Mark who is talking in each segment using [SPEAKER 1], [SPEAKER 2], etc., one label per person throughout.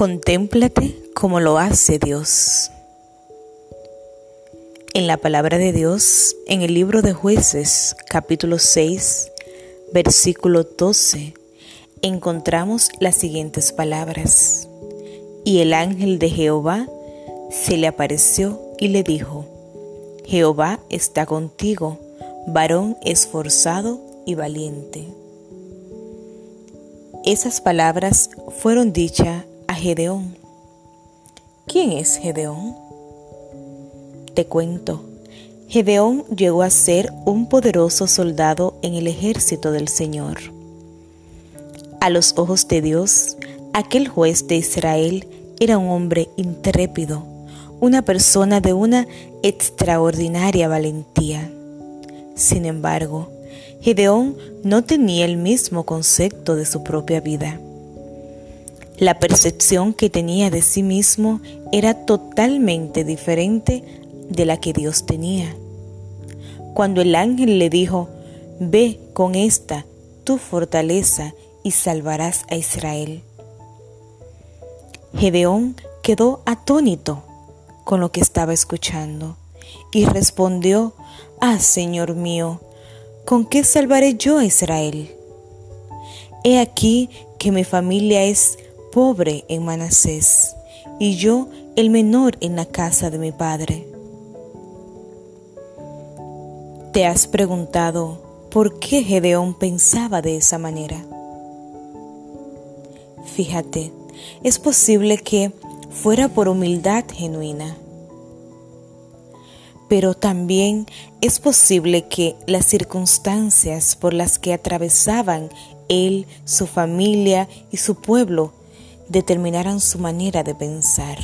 [SPEAKER 1] Contémplate como lo hace Dios. En la palabra de Dios, en el libro de jueces, capítulo 6, versículo 12, encontramos las siguientes palabras. Y el ángel de Jehová se le apareció y le dijo, Jehová está contigo, varón esforzado y valiente. Esas palabras fueron dichas Gedeón. ¿Quién es Gedeón? Te cuento. Gedeón llegó a ser un poderoso soldado en el ejército del Señor. A los ojos de Dios, aquel juez de Israel era un hombre intrépido, una persona de una extraordinaria valentía. Sin embargo, Gedeón no tenía el mismo concepto de su propia vida. La percepción que tenía de sí mismo era totalmente diferente de la que Dios tenía. Cuando el ángel le dijo, ve con esta tu fortaleza y salvarás a Israel. Gedeón quedó atónito con lo que estaba escuchando y respondió, Ah, Señor mío, ¿con qué salvaré yo a Israel? He aquí que mi familia es pobre en Manasés, y yo el menor en la casa de mi padre. ¿Te has preguntado por qué Gedeón pensaba de esa manera? Fíjate, es posible que fuera por humildad genuina, pero también es posible que las circunstancias por las que atravesaban él, su familia y su pueblo determinaran su manera de pensar.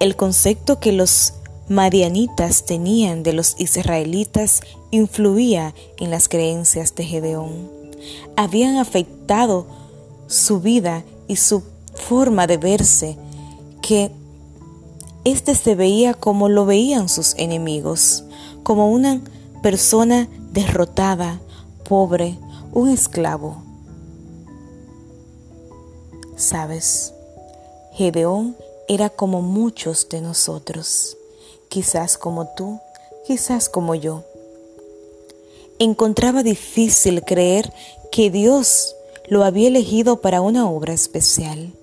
[SPEAKER 1] El concepto que los madianitas tenían de los israelitas influía en las creencias de Gedeón. Habían afectado su vida y su forma de verse, que éste se veía como lo veían sus enemigos, como una persona derrotada, pobre, un esclavo. Sabes, Gedeón era como muchos de nosotros, quizás como tú, quizás como yo. Encontraba difícil creer que Dios lo había elegido para una obra especial.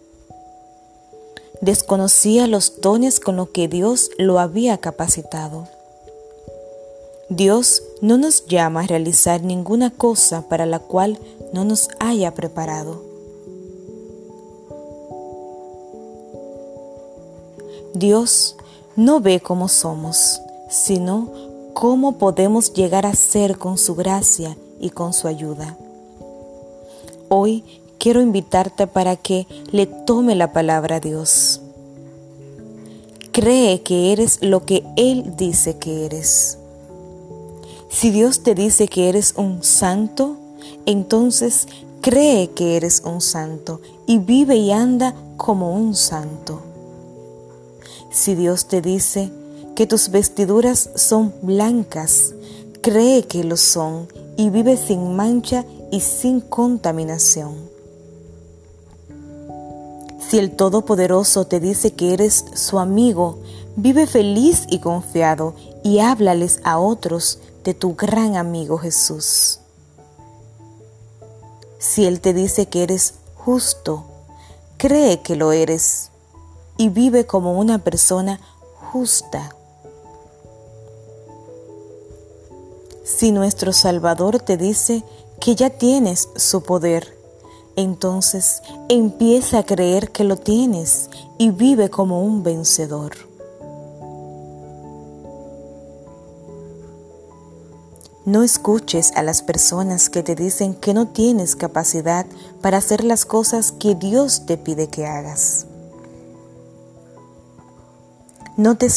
[SPEAKER 1] Desconocía los dones con los que Dios lo había capacitado. Dios no nos llama a realizar ninguna cosa para la cual no nos haya preparado. Dios no ve cómo somos, sino cómo podemos llegar a ser con su gracia y con su ayuda. Hoy quiero invitarte para que le tome la palabra a Dios. Cree que eres lo que Él dice que eres. Si Dios te dice que eres un santo, entonces cree que eres un santo y vive y anda como un santo. Si Dios te dice que tus vestiduras son blancas, cree que lo son y vive sin mancha y sin contaminación. Si el Todopoderoso te dice que eres su amigo, vive feliz y confiado y háblales a otros de tu gran amigo Jesús. Si Él te dice que eres justo, cree que lo eres y vive como una persona justa. Si nuestro Salvador te dice que ya tienes su poder, entonces empieza a creer que lo tienes y vive como un vencedor. No escuches a las personas que te dicen que no tienes capacidad para hacer las cosas que Dios te pide que hagas. No te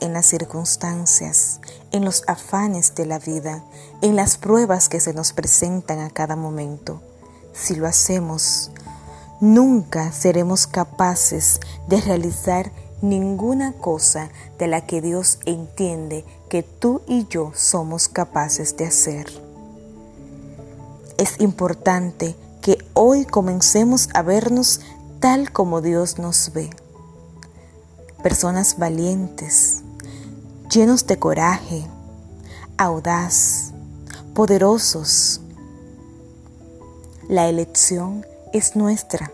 [SPEAKER 1] en las circunstancias, en los afanes de la vida, en las pruebas que se nos presentan a cada momento. Si lo hacemos, nunca seremos capaces de realizar ninguna cosa de la que Dios entiende que tú y yo somos capaces de hacer. Es importante que hoy comencemos a vernos tal como Dios nos ve. Personas valientes, llenos de coraje, audaz, poderosos. La elección es nuestra.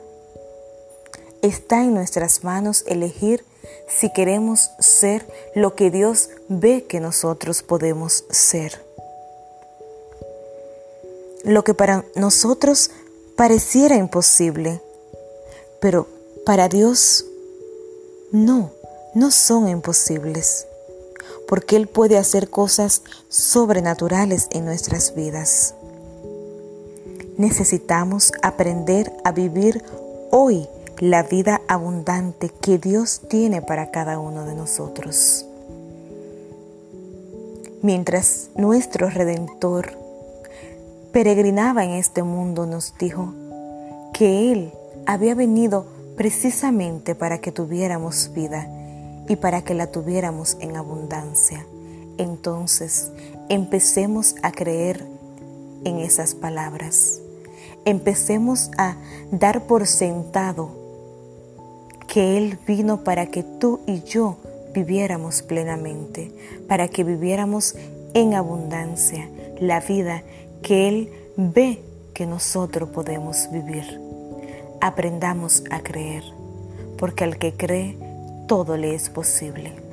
[SPEAKER 1] Está en nuestras manos elegir si queremos ser lo que Dios ve que nosotros podemos ser. Lo que para nosotros pareciera imposible, pero para Dios no, no son imposibles, porque Él puede hacer cosas sobrenaturales en nuestras vidas. Necesitamos aprender a vivir hoy la vida abundante que Dios tiene para cada uno de nosotros. Mientras nuestro Redentor peregrinaba en este mundo, nos dijo que Él había venido precisamente para que tuviéramos vida y para que la tuviéramos en abundancia. Entonces, empecemos a creer en esas palabras. Empecemos a dar por sentado que Él vino para que tú y yo viviéramos plenamente, para que viviéramos en abundancia la vida que Él ve que nosotros podemos vivir. Aprendamos a creer, porque al que cree, todo le es posible.